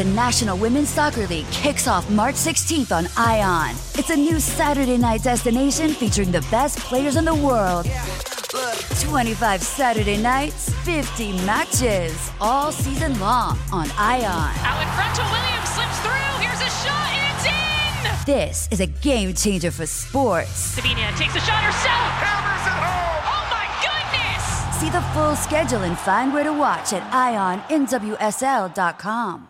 The National Women's Soccer League kicks off March 16th on ION. It's a new Saturday night destination featuring the best players in the world. 25 Saturday nights, 50 matches, all season long on ION. Out in front to Williams, slips through. Here's a shot, and it's in! This is a game changer for sports. Sabina takes a shot herself. Hammers it home. Oh my goodness! See the full schedule and find where to watch at IONNWSL.com.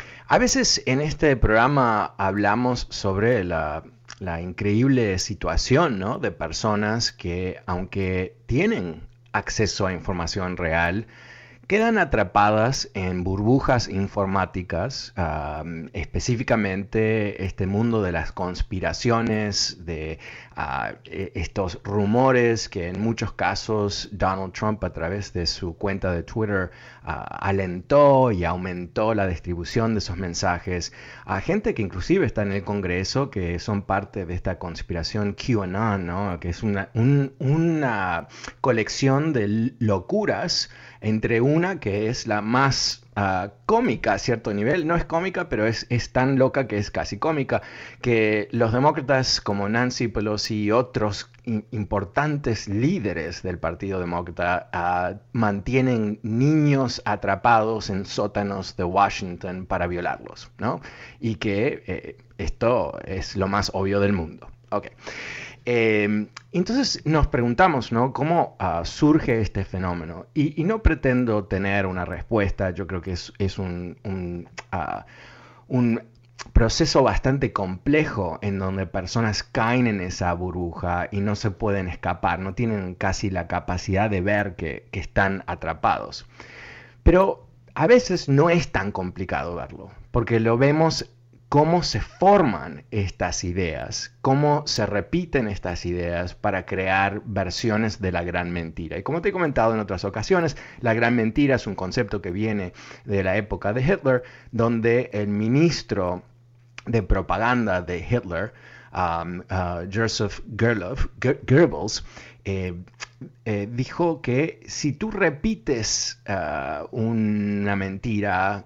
A veces en este programa hablamos sobre la, increíble situación ¿no? de personas que, aunque tienen acceso a información real, quedan atrapadas en burbujas informáticas, específicamente este mundo de las conspiraciones, de uh, estos rumores que en muchos casos Donald Trump a través de su cuenta de Twitter uh, alentó y aumentó la distribución de esos mensajes a gente que inclusive está en el Congreso, que son parte de esta conspiración QAnon, ¿no? que es una, un, una colección de locuras entre una que es la más uh, cómica a cierto nivel, no es cómica, pero es, es, tan loca que es casi cómica, que los demócratas como Nancy Pelosi y otros importantes líderes del Partido Demócrata uh, mantienen niños atrapados en sótanos de Washington para violarlos, ¿no? Y que eh, esto es lo más obvio del mundo. Okay. Eh, entonces nos preguntamos, ¿no? ¿Cómo uh, surge este fenómeno? Y, no pretendo tener una respuesta, yo creo que es, uh, un, proceso bastante complejo en donde personas caen en esa burbuja y no se pueden escapar, no tienen casi la capacidad de ver que, que están atrapados. Pero a veces no es tan complicado verlo, porque lo vemos cómo se forman estas ideas, cómo se repiten estas ideas para crear versiones de la gran mentira. Y como te he comentado en otras ocasiones, la gran mentira es un concepto que viene de la época de Hitler, donde el ministro de propaganda de Hitler, um, uh, Joseph Goebbels, eh, eh, dijo que si tú repites uh, una mentira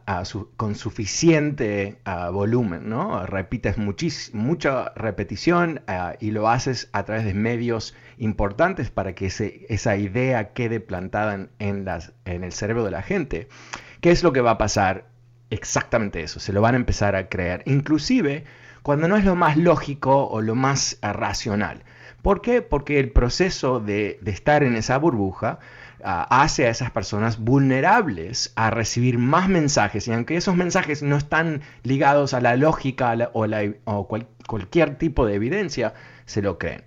con suficiente uh, volumen, ¿no? repites mucha repetición y lo haces a través de medios importantes para que esa idea quede plantada en, en el cerebro de la gente, ¿qué es lo que va a pasar? Exactamente eso, se lo van a empezar a creer, inclusive cuando no es lo más lógico o lo más racional. ¿Por qué? Porque el proceso de, estar en esa burbuja uh, hace a esas personas vulnerables a recibir más mensajes y aunque esos mensajes no están ligados a la lógica o, la, cualquier tipo de evidencia, se lo creen.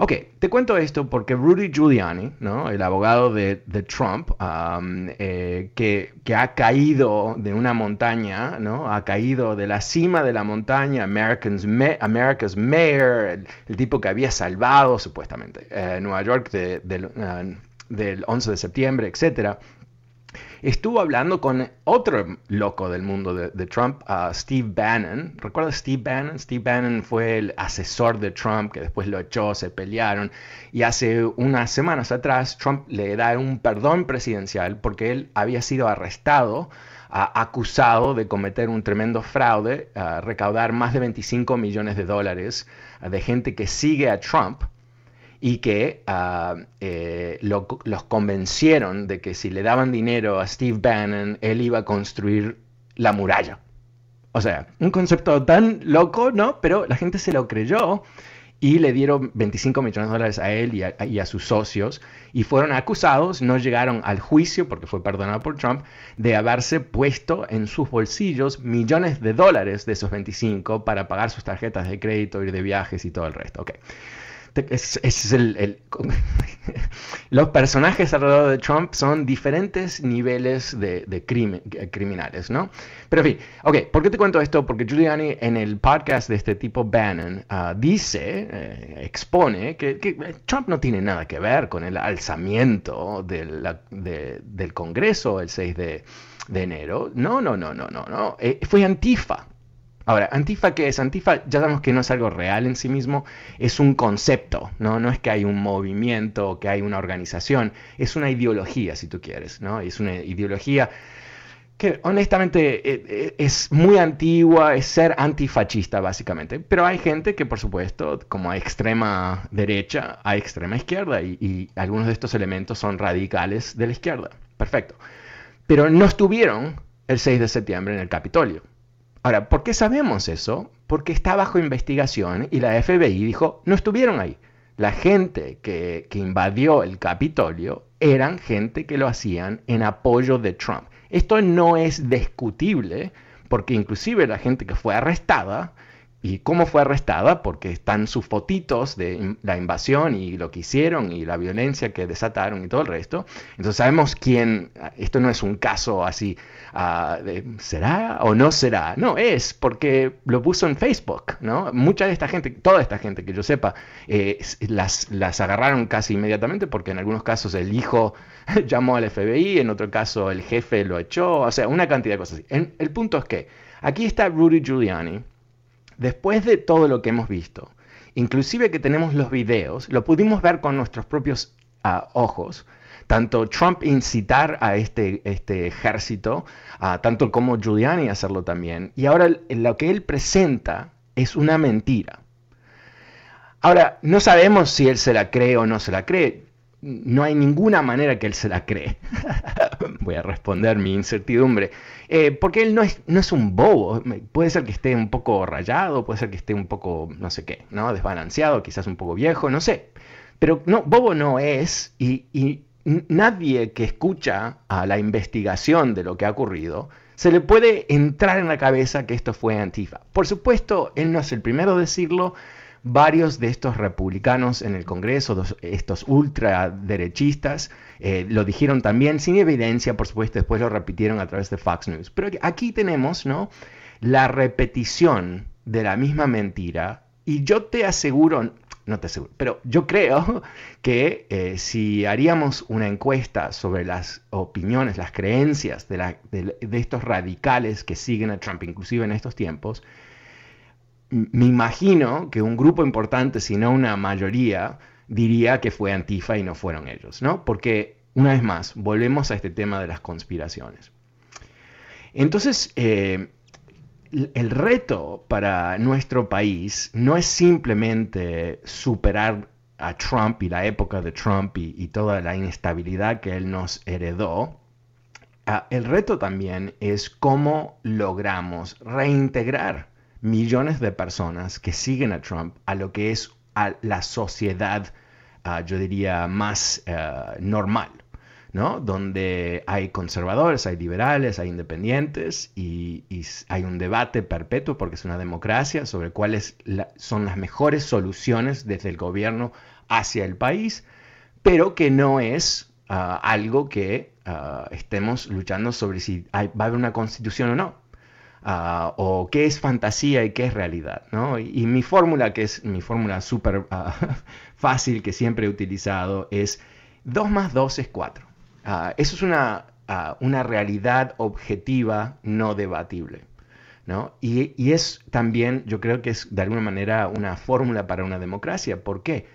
Ok, te cuento esto porque Rudy Giuliani, ¿no? el abogado de, Trump, um, eh, que, que, ha caído de una montaña, ¿no? ha caído de la cima de la montaña, Americans, America's Mayor, el, tipo que había salvado supuestamente eh, Nueva York de, de, del 11 de septiembre, etcétera estuvo hablando con otro loco del mundo de, Trump, uh, Steve Bannon. ¿Recuerdas Steve Bannon? Steve Bannon fue el asesor de Trump que después lo echó, se pelearon. Y hace unas semanas atrás Trump le da un perdón presidencial porque él había sido arrestado. Acusado de cometer un tremendo fraude, recaudar más de 25 millones de dólares de gente que sigue a Trump y que uh, eh, lo, los convencieron de que si le daban dinero a Steve Bannon, él iba a construir la muralla. O sea, un concepto tan loco, ¿no? Pero la gente se lo creyó y le dieron 25 millones de dólares a él y a, sus socios y fueron acusados, no llegaron al juicio porque fue perdonado por Trump, de haberse puesto en sus bolsillos millones de dólares de esos 25 para pagar sus tarjetas de crédito, ir de viajes y todo el resto. Okay los personajes alrededor de Trump son diferentes niveles de, eh, criminales, ¿no? Pero en fin, ok, ¿por qué te cuento esto? Porque Giuliani en el podcast de este tipo Bannon ah, dice, eh, expone que, Trump no tiene nada que ver con el alzamiento del Congreso el 6 de, enero. No, no, no, no, no, no. Eh, fue Antifa Ahora, Antifa, ¿qué es? Antifa ya sabemos que no es algo real en sí mismo, es un concepto, ¿no? No es que hay un movimiento o que hay una organización, es una ideología, si tú quieres, ¿no? Es una ideología que honestamente eh, eh, es muy antigua, es ser antifascista básicamente, pero hay gente que por supuesto, como hay extrema derecha, hay extrema izquierda y algunos de estos elementos son radicales de la izquierda, perfecto, pero no estuvieron el 6 de septiembre en el Capitolio. Ahora, ¿por qué sabemos eso? Porque está bajo investigación y la FBI dijo, no estuvieron ahí. La gente que, invadió el Capitolio eran gente que lo hacían en apoyo de Trump. Esto no es discutible porque inclusive la gente que fue arrestada ¿Y cómo fue arrestada? Porque están sus fotitos de la invasión y lo que hicieron y la violencia que desataron y todo el resto. Entonces sabemos quién, esto no es un caso así, ah, ¿será o no será? No, es porque lo puso en Facebook, ¿no? Mucha de esta gente, toda esta gente que yo sepa, eh, las, las agarraron casi inmediatamente porque en algunos casos el hijo llamó al FBI, en otro caso el jefe lo echó, o sea, una cantidad de cosas así. el punto es que aquí está Rudy Giuliani después de todo lo que hemos visto, inclusive que tenemos los videos, lo pudimos ver con nuestros propios ah, ojos, tanto Trump incitar a este, este ejército, uh, tanto como Giuliani hacerlo también, y ahora lo que él presenta es una mentira. Ahora, no sabemos si él se la cree o no se la cree no hay ninguna manera que él se la cree. Voy a responder mi incertidumbre. Eh, porque él no es, no es un bobo. Puede ser que esté un poco rayado, puede ser que esté un poco, no sé qué, ¿no? Desbalanceado, quizás un poco viejo, no sé. Pero no, bobo no es y, y nadie que escucha a la investigación de lo que ha ocurrido se le puede entrar en la cabeza que esto fue Antifa. Por supuesto, él no es el primero a decirlo, varios de estos republicanos en el Congreso, estos ultraderechistas, eh, lo dijeron también sin evidencia, por supuesto, después lo repitieron a través de Fox News. Pero aquí tenemos ¿no? la repetición de la misma mentira y yo te aseguro, no te aseguro, pero yo creo que eh, si haríamos una encuesta sobre las opiniones, las creencias de, de estos radicales que siguen a Trump, inclusive en estos tiempos, me imagino que un grupo importante, si no una mayoría, diría que fue Antifa y no fueron ellos, ¿no? Porque, una vez más, volvemos a este tema de las conspiraciones. Entonces, eh, el reto para nuestro país no es simplemente superar a Trump y la época de Trump y, toda la inestabilidad que él nos heredó. El reto también es cómo logramos reintegrar millones de personas que siguen a Trump a lo que es a la sociedad, ah, yo diría, más eh, normal, ¿no? Donde hay conservadores, hay liberales, hay independientes y, hay un debate perpetuo porque es una democracia sobre cuáles son las mejores soluciones desde el gobierno hacia el país, pero que no es ah, algo que ah, estemos luchando sobre si va a haber una constitución o no Ah, o qué es fantasía y qué es realidad. ¿no? Y, mi fórmula, que es mi fórmula súper ah, fácil que siempre he utilizado, es 2 más 2 es 4. Ah, eso es una, una, realidad objetiva no debatible. ¿no? Y, y es también, yo creo que es de alguna manera una fórmula para una democracia. ¿Por qué?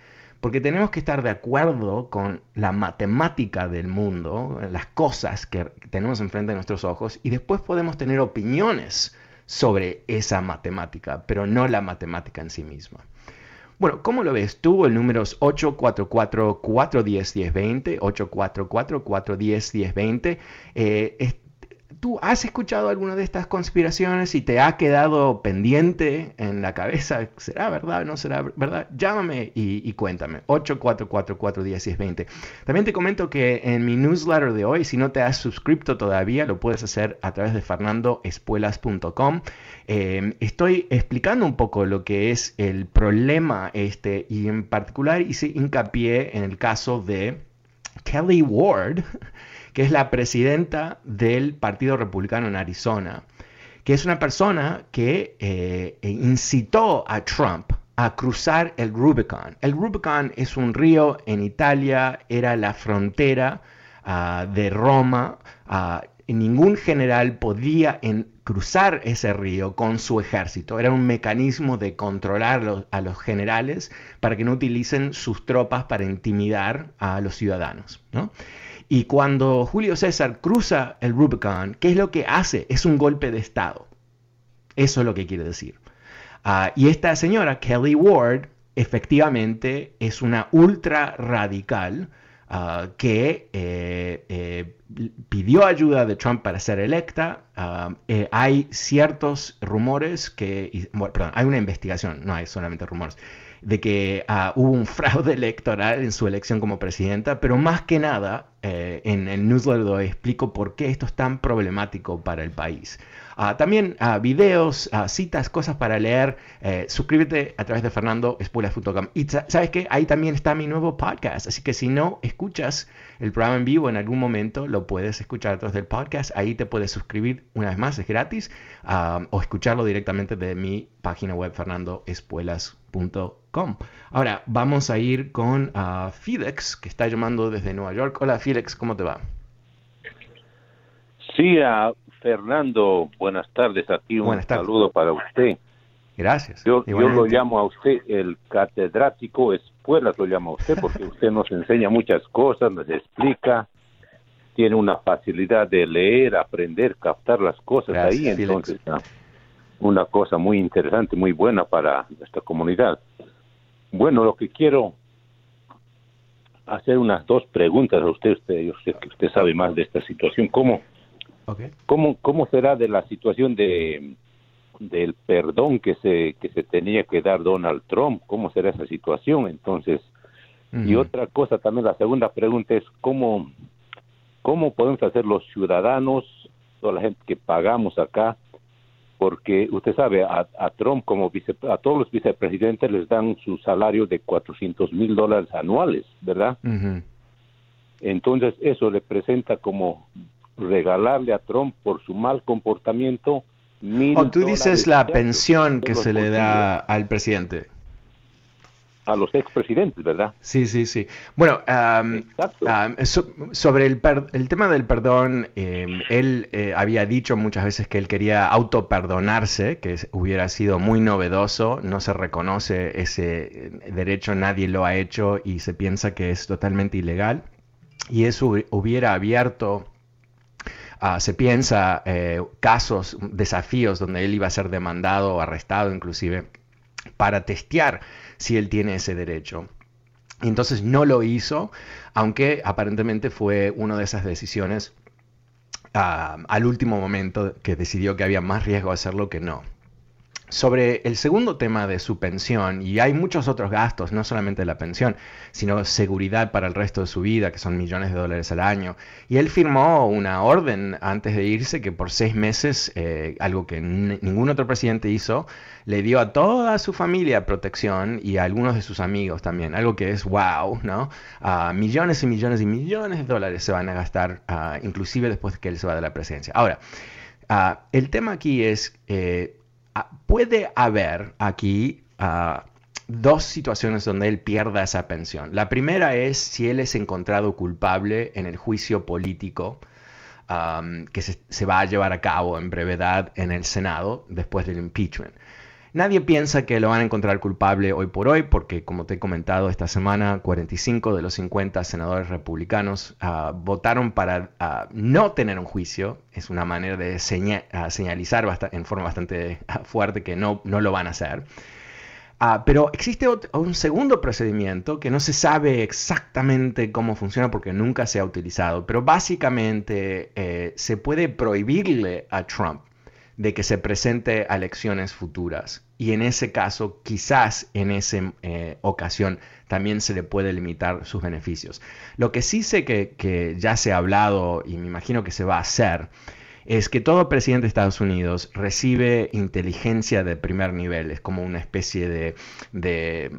Porque tenemos que estar de acuerdo con la matemática del mundo, las cosas que tenemos enfrente de nuestros ojos, y después podemos tener opiniones sobre esa matemática, pero no la matemática en sí misma. Bueno, ¿cómo lo ves tú? El número es 844-410-1020, 844-410-1020. Eh, ¿Tú has escuchado alguna de estas conspiraciones y te ha quedado pendiente en la cabeza? ¿Será verdad no será verdad? Llámame y, cuéntame. 844-410-1020. También te comento que en mi newsletter de hoy, si no te has suscrito todavía, lo puedes hacer a través de fernandoespuelas.com. Em, estoy explicando un poco lo que es el problema este y en particular hice hincapié en el caso de Kelly Ward que es la presidenta del Partido Republicano en Arizona, que es una persona que eh, incitó a Trump a cruzar el Rubicon. El Rubicon es un río en Italia, era la frontera ah, de Roma. Uh, ningún general podía cruzar ese río con su ejército. Era un mecanismo de controlar a los generales para que no utilicen sus tropas para intimidar a los ciudadanos. ¿no? Y cuando Julio César cruza el Rubicon, ¿qué es lo que hace? Es un golpe de Estado. Eso es lo que quiere decir. Ah, y esta señora, Kelly Ward, efectivamente es una ultra radical ah, que eh, eh, pidió ayuda de Trump para ser electa. Ah, eh, hay ciertos rumores que, perdón, hay una investigación, no hay solamente rumores, de que hubo un fraude electoral en su elección como presidenta, pero más que nada, eh, en el newsletter explico por qué esto es tan problemático para el país. Ah, también uh, videos, citas, cosas para leer. Eh, suscríbete a través de fernandospuelas.com. Y sabes que ahí también está mi nuevo podcast. Así que si no escuchas el programa en vivo en algún momento, lo puedes escuchar a través del podcast. Ahí te puedes suscribir una vez más, es gratis. o escucharlo directamente de mi página web fernandospuelas.com. Ahora vamos a ir con Felix, que está llamando desde Nueva York. Hola Felix, ¿cómo te va? Sí, Fernando, buenas tardes. Aquí un saludo para usted. Gracias. Yo, lo llamo a usted el catedrático Espuelas, lo llamo a usted porque usted nos enseña muchas cosas, nos explica, tiene una facilidad de leer, aprender, captar las cosas ahí, entonces ah, una cosa muy interesante, muy buena para nuestra comunidad. Bueno, lo que quiero hacer unas dos preguntas a usted, usted yo sé que usted sabe más de esta situación, ¿cómo ¿Cómo, ¿Cómo será de la situación de del perdón que se que se tenía que dar Donald Trump? ¿Cómo será esa situación? Entonces, y otra cosa también, la segunda pregunta es cómo cómo podemos hacer los ciudadanos, toda la gente que pagamos acá, porque usted sabe, a, Trump como vice, a todos los vicepresidentes les dan su salario de 400 mil dólares anuales, ¿verdad? Entonces eso le presenta como regalarle a Trump por su mal comportamiento. Mil oh, tú dices la pensión que se le da al presidente. A los expresidentes, ¿verdad? Sí, sí, sí. Bueno, sobre el, el, tema del perdón, em, él eh, había dicho muchas veces que él quería autoperdonarse, que hubiera sido muy novedoso, no se reconoce ese eh, derecho, nadie lo ha hecho y se piensa que es totalmente ilegal. Y eso hubiera abierto Ah, se piensa eh, casos, desafíos donde él iba a ser demandado o arrestado inclusive para testear si él tiene ese derecho. entonces no lo hizo, aunque aparentemente fue una de esas decisiones ah, al último momento que decidió que había más riesgo de hacerlo que no sobre el segundo tema de su pensión, y hay muchos otros gastos, no solamente la pensión, sino seguridad para el resto de su vida, que son millones de dólares al año. Y él firmó una orden antes de irse que por seis meses, eh, algo que ningún otro presidente hizo, le dio a toda su familia protección y a algunos de sus amigos también, algo que es wow, ¿no? millones y millones y millones de dólares se van a gastar, inclusive después de que él se va de la presidencia. Ahora, el tema aquí es... Eh, Ah, puede haber aquí ah, dos situaciones donde él pierda esa pensión. La primera es si él es encontrado culpable en el juicio político que se, va a llevar a cabo en brevedad en el Senado después del impeachment. Nadie piensa que lo van a encontrar culpable hoy por hoy porque, como te he comentado esta semana, 45 de los 50 senadores republicanos ah, votaron para ah, no tener un juicio. Es una manera de ah, señalizar en forma bastante fuerte que no, no lo van a hacer. Pero existe un segundo procedimiento que no se sabe exactamente cómo funciona porque nunca se ha utilizado, pero básicamente eh, se puede prohibirle a Trump de que se presente a elecciones futuras. Y en ese caso, quizás en esa eh, ocasión también se le puede limitar sus beneficios. Lo que sí sé que, que ya se ha hablado y me imagino que se va a hacer es que todo presidente de Estados Unidos recibe inteligencia de primer nivel, es como una especie de, de,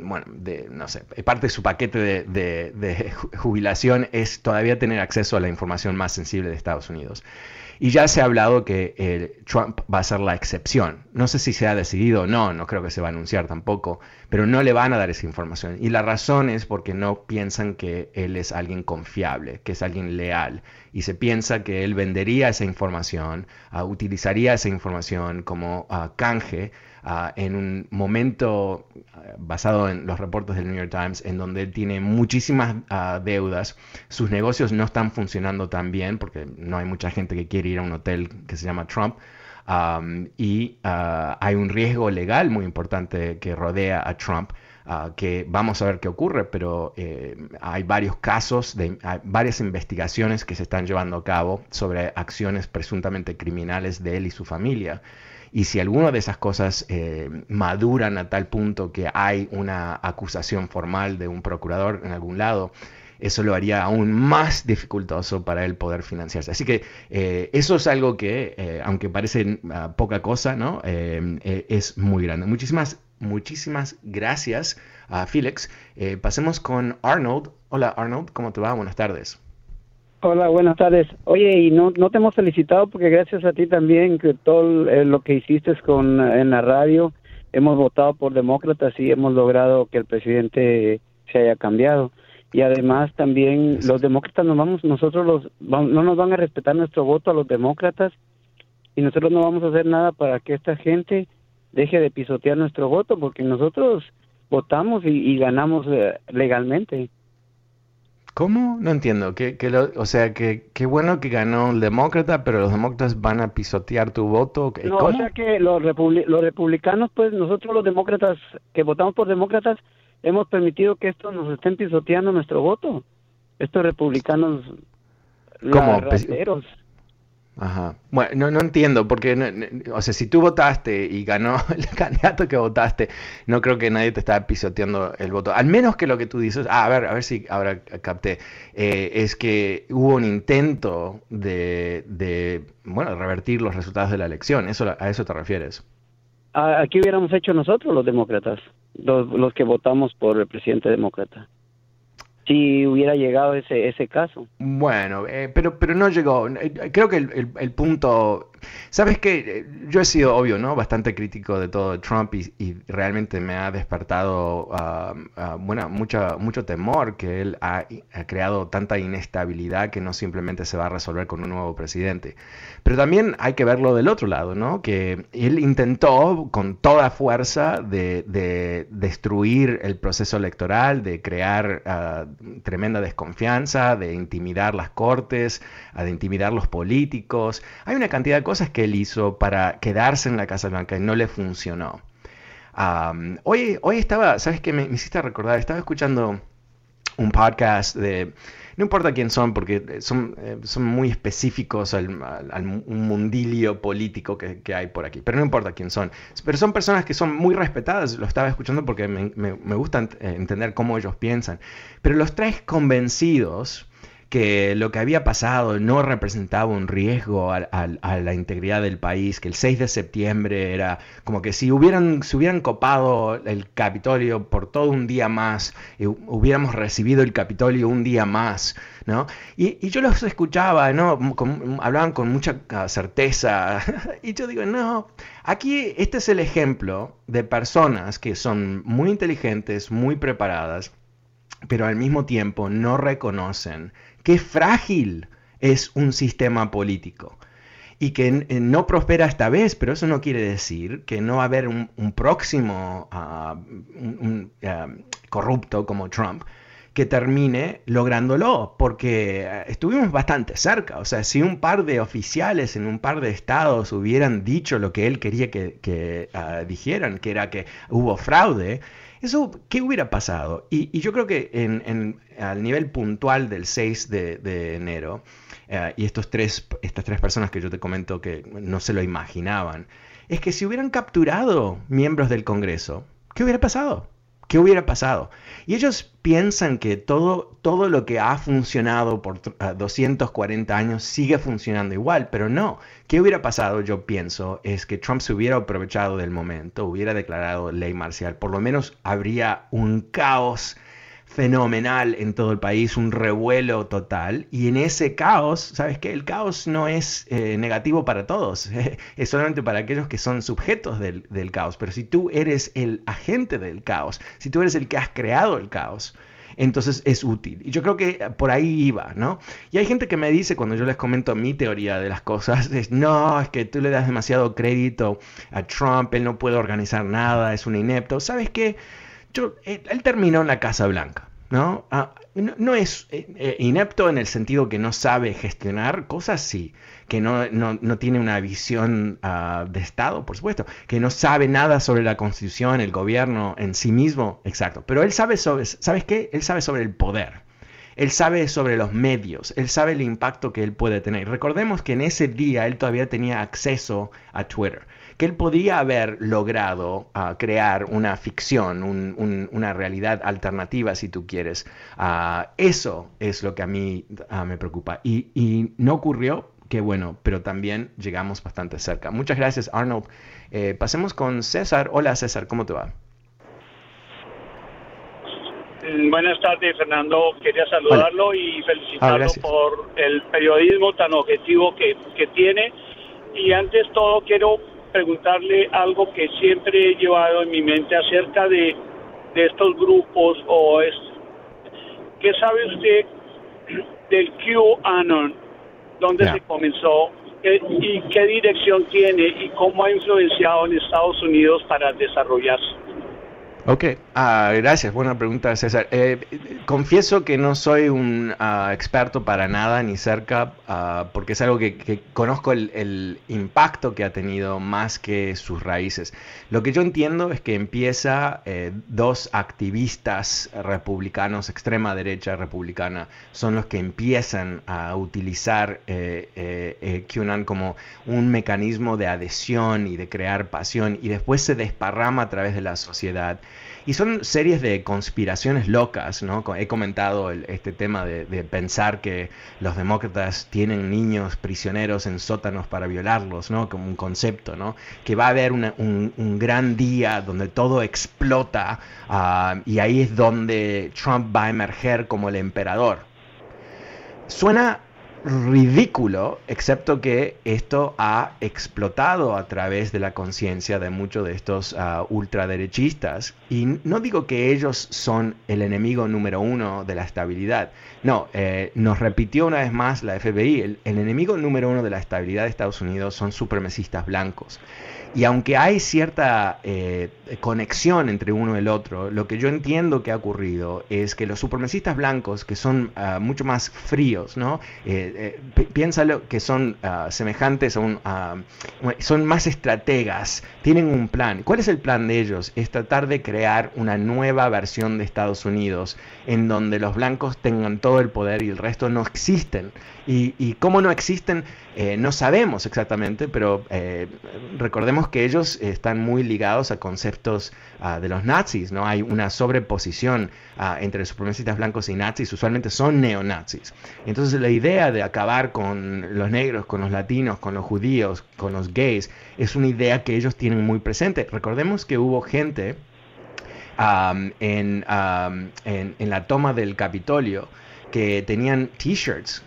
bueno, de, no sé, parte de su paquete de, de jubilación es todavía tener acceso a la información más sensible de Estados Unidos. Y ya se ha hablado que eh, Trump va a ser la excepción. No sé si se ha decidido o no, no creo que se va a anunciar tampoco, pero no le van a dar esa información. Y la razón es porque no piensan que él es alguien confiable, que es alguien leal. Y se piensa que él vendería esa información, uh, utilizaría esa información como uh, canje Ah, en un momento ah, basado en los reportes del New York Times, en donde él tiene muchísimas ah, deudas, sus negocios no están funcionando tan bien porque no hay mucha gente que quiere ir a un hotel que se llama Trump. y hay un riesgo legal muy importante que rodea a Trump. que vamos a ver qué ocurre, pero eh, hay varios casos, de, varias investigaciones que se están llevando a cabo sobre acciones presuntamente criminales de él y su familia. Y si alguna de esas cosas eh, maduran a tal punto que hay una acusación formal de un procurador en algún lado, eso lo haría aún más dificultoso para él poder financiarse. Así que eh, eso es algo que, eh, aunque parece ah, poca cosa, ¿no? es muy grande. Muchísimas, muchísimas gracias a Felix. pasemos con Arnold. Hola Arnold, ¿cómo te va? Buenas tardes. Hola, buenas tardes. Oye, y no, no te hemos felicitado porque gracias a ti también, que todo eh, lo que hiciste con, en la radio, hemos votado por demócratas y hemos logrado que el presidente se haya cambiado. Y además también los demócratas nos vamos, nosotros los, no nos van a respetar nuestro voto a los demócratas y nosotros no vamos a hacer nada para que esta gente deje de pisotear nuestro voto porque nosotros votamos y, ganamos eh, legalmente. ¿Cómo? No entiendo. Que, que o sea, que qué bueno que ganó el demócrata, pero los demócratas van a pisotear tu voto. No, o sea que los, los republicanos, pues nosotros los demócratas que votamos por demócratas, hemos permitido que estos nos estén pisoteando nuestro voto. Estos republicanos ¿Cómo? Ajá. Bueno, no, no entiendo, porque, o sea, si tú votaste y ganó el candidato que votaste, no creo que nadie te está pisoteando el voto. Al menos que lo que tú dices, ah, a ver, a ver si ahora capté, eh, es que hubo un intento de, de, bueno, revertir los resultados de la elección. Eso, ¿A eso te refieres? Aquí hubiéramos hecho nosotros los demócratas, los, los que votamos por el presidente demócrata si hubiera llegado ese, ese caso. Bueno, eh, pero, pero no llegó. Eh, creo que el, el, punto... Sabes que eh, yo he sido, obvio, ¿no? Bastante crítico de todo Trump y, realmente me ha despertado uh, bueno, mucha, mucho temor que él ha, ha, creado tanta inestabilidad que no simplemente se va a resolver con un nuevo presidente. Pero también hay que verlo del otro lado, ¿no? Que él intentó con toda fuerza de, de destruir el proceso electoral, de crear... Uh, tremenda desconfianza, de intimidar las cortes, de intimidar los políticos. Hay una cantidad de cosas que él hizo para quedarse en la Casa Blanca y no le funcionó. hoy, hoy estaba, ¿sabes qué? Me, hiciste recordar, estaba escuchando un podcast de no importa quién son, porque eh, son, eh, son muy específicos al, un mundilio político que, hay por aquí, pero no importa quién son. Pero son personas que son muy respetadas, lo estaba escuchando porque me, me, me gusta entender cómo ellos piensan, pero los tres convencidos que lo que había pasado no representaba un riesgo a, la integridad del país, que el 6 de septiembre era como que si hubieran, se hubieran copado el Capitolio por todo un día más, y hubiéramos recibido el Capitolio un día más, ¿no? Y, yo los escuchaba, ¿no? hablaban con mucha certeza, y yo digo, no, aquí este es el ejemplo de personas que son muy inteligentes, muy preparadas, pero al mismo tiempo no reconocen qué frágil es un sistema político y que no prospera esta vez, pero eso no quiere decir que no va a haber un, próximo ah, ah, corrupto como Trump que termine lográndolo, porque eh, estuvimos bastante cerca. O sea, si un par de oficiales en un par de estados hubieran dicho lo que él quería que, ah, dijeran, que era que hubo fraude, eso, ¿qué hubiera pasado? Y, yo creo que en, al nivel puntual del 6 de, enero, eh, y estos tres, estas tres personas que yo te comento que no se lo imaginaban, es que si hubieran capturado miembros del Congreso, ¿qué hubiera pasado? ¿Qué hubiera pasado? Y ellos piensan que todo, todo lo que ha funcionado por 240 años sigue funcionando igual, pero no. ¿Qué hubiera pasado, yo pienso, es que Trump se hubiera aprovechado del momento, hubiera declarado ley marcial, por lo menos habría un caos fenomenal en todo el país, un revuelo total. Y en ese caos, ¿sabes qué? El caos no es eh, negativo para todos, es solamente para aquellos que son sujetos del, del, caos. Pero si tú eres el agente del caos, si tú eres el que has creado el caos, entonces es útil. Y yo creo que por ahí iba, ¿no? Y hay gente que me dice cuando yo les comento mi teoría de las cosas, es, no, es que tú le das demasiado crédito a Trump, él no puede organizar nada, es un inepto. ¿Sabes qué? Eh, él, terminó en la Casa Blanca, ¿no? Ah, no, es eh, eh, inepto en el sentido que no sabe gestionar cosas, sí, que no, tiene una visión ah, de Estado, por supuesto, que no sabe nada sobre la Constitución, el gobierno en sí mismo, exacto, pero él sabe sobre, ¿sabes qué? Él sabe sobre el poder. Él sabe sobre los medios, él sabe el impacto que él puede tener. Recordemos que en ese día él todavía tenía acceso a Twitter que él podía haber logrado ah, crear una ficción, una realidad alternativa, si tú quieres. Ah, eso es lo que a mí ah, me preocupa. Y, no ocurrió, qué bueno, pero también llegamos bastante cerca. Muchas gracias, Arnold. Eh, pasemos con César. Hola, César, ¿cómo te va? Mm, buenas tardes, Fernando. Quería saludarlo y felicitarlo por el periodismo tan objetivo que, que tiene. Y antes todo quiero preguntarle algo que siempre he llevado en mi mente acerca de, estos grupos o es ¿qué sabe usted del QAnon? ¿Dónde se comenzó? ¿Y qué dirección tiene? ¿Y cómo ha influenciado en Estados Unidos para desarrollarse? Ok, ah, gracias. Buena pregunta, César. Eh, confieso que no soy un ah, experto para nada ni cerca, ah, porque es algo que, conozco el, impacto que ha tenido más que sus raíces. Lo que yo entiendo es que empieza eh, dos activistas republicanos, extrema derecha republicana, son los que empiezan a utilizar eh, QAnon como un mecanismo de adhesión y de crear pasión y después se desparrama a través de la sociedad. Y son series de conspiraciones locas, ¿no? He comentado este tema de, pensar que los demócratas tienen niños prisioneros en sótanos para violarlos, ¿no? Como un concepto, ¿no? Que va a haber un, gran día donde todo explota ah, y ahí es donde Trump va a emerger como el emperador. Suena ridículo, excepto que esto ha explotado a través de la conciencia de muchos de estos uh, ultraderechistas. Y no digo que ellos son el enemigo número uno de la estabilidad. No, eh, nos repitió una vez más la FBI, el, el enemigo número uno de la estabilidad de Estados Unidos son supremacistas blancos. Y aunque hay cierta eh, conexión entre uno y el otro, lo que yo entiendo que ha ocurrido es que los supremacistas blancos, que son ah, mucho más fríos, ¿no? Eh, eh, piénsalo que son ah, semejantes a un... Ah, son más estrategas, tienen un plan. ¿Cuál es el plan de ellos? Es tratar de crear una nueva versión de Estados Unidos en donde los blancos tengan todo el poder y el resto no existen. Y, y cómo no existen, eh, no sabemos exactamente, pero eh, recordemos que ellos están muy ligados a conceptos ah, de los nazis, ¿no? Hay una sobreposición uh, entre supremacistas blancos y nazis, usualmente son neonazis. Entonces la idea de acabar con los negros, con los latinos, con los judíos, con los gays, es una idea que ellos tienen muy presente. Recordemos que hubo gente en, en, en, la toma del Capitolio que tenían t-shirts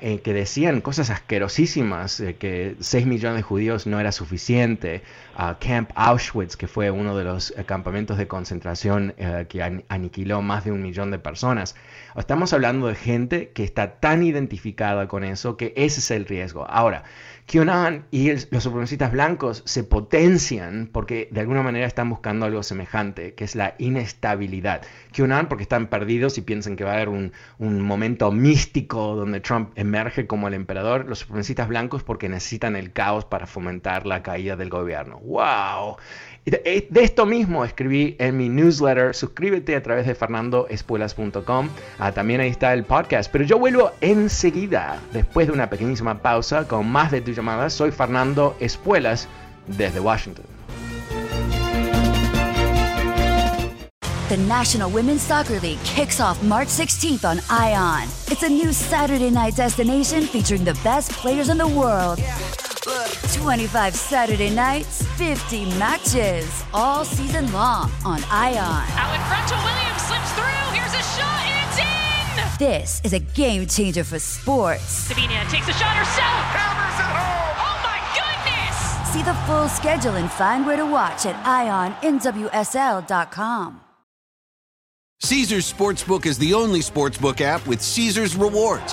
eh, que decían cosas asquerosísimas, eh, que 6 millones de judíos no era suficiente, uh, Camp Auschwitz, que fue uno de los eh, campamentos de concentración que aniquiló más de un millón de personas. Estamos hablando de gente que está tan identificada con eso que ese es el riesgo. Ahora, QAnon y los supremacistas blancos se potencian porque de alguna manera están buscando algo semejante, que es la inestabilidad. QAnon porque están perdidos y piensan que va a haber un, un momento místico donde Trump emerge como el emperador. Los supremacistas blancos porque necesitan el caos para fomentar la caída del gobierno. ¡Wow! De, esto mismo escribí en mi newsletter. Suscríbete a través de fernandoespuelas.com. Ah, también ahí está el podcast. Pero yo vuelvo enseguida, después de una pequeñísima pausa, con más de tu llamada. Soy Fernando Espuelas desde Washington. The National Women's Soccer League kicks off March 16th on ION. It's a new Saturday night destination featuring the best players in the world. 25 Saturday nights, 50 matches, all season long on Ion. Out in front to Williams, slips through. Here's a shot, it's in! This is a game changer for sports. Sabina takes a shot herself. Hammers it home. Oh my goodness! See the full schedule and find where to watch at IonNWSL.com. Caesars Sportsbook is the only sportsbook app with Caesars rewards.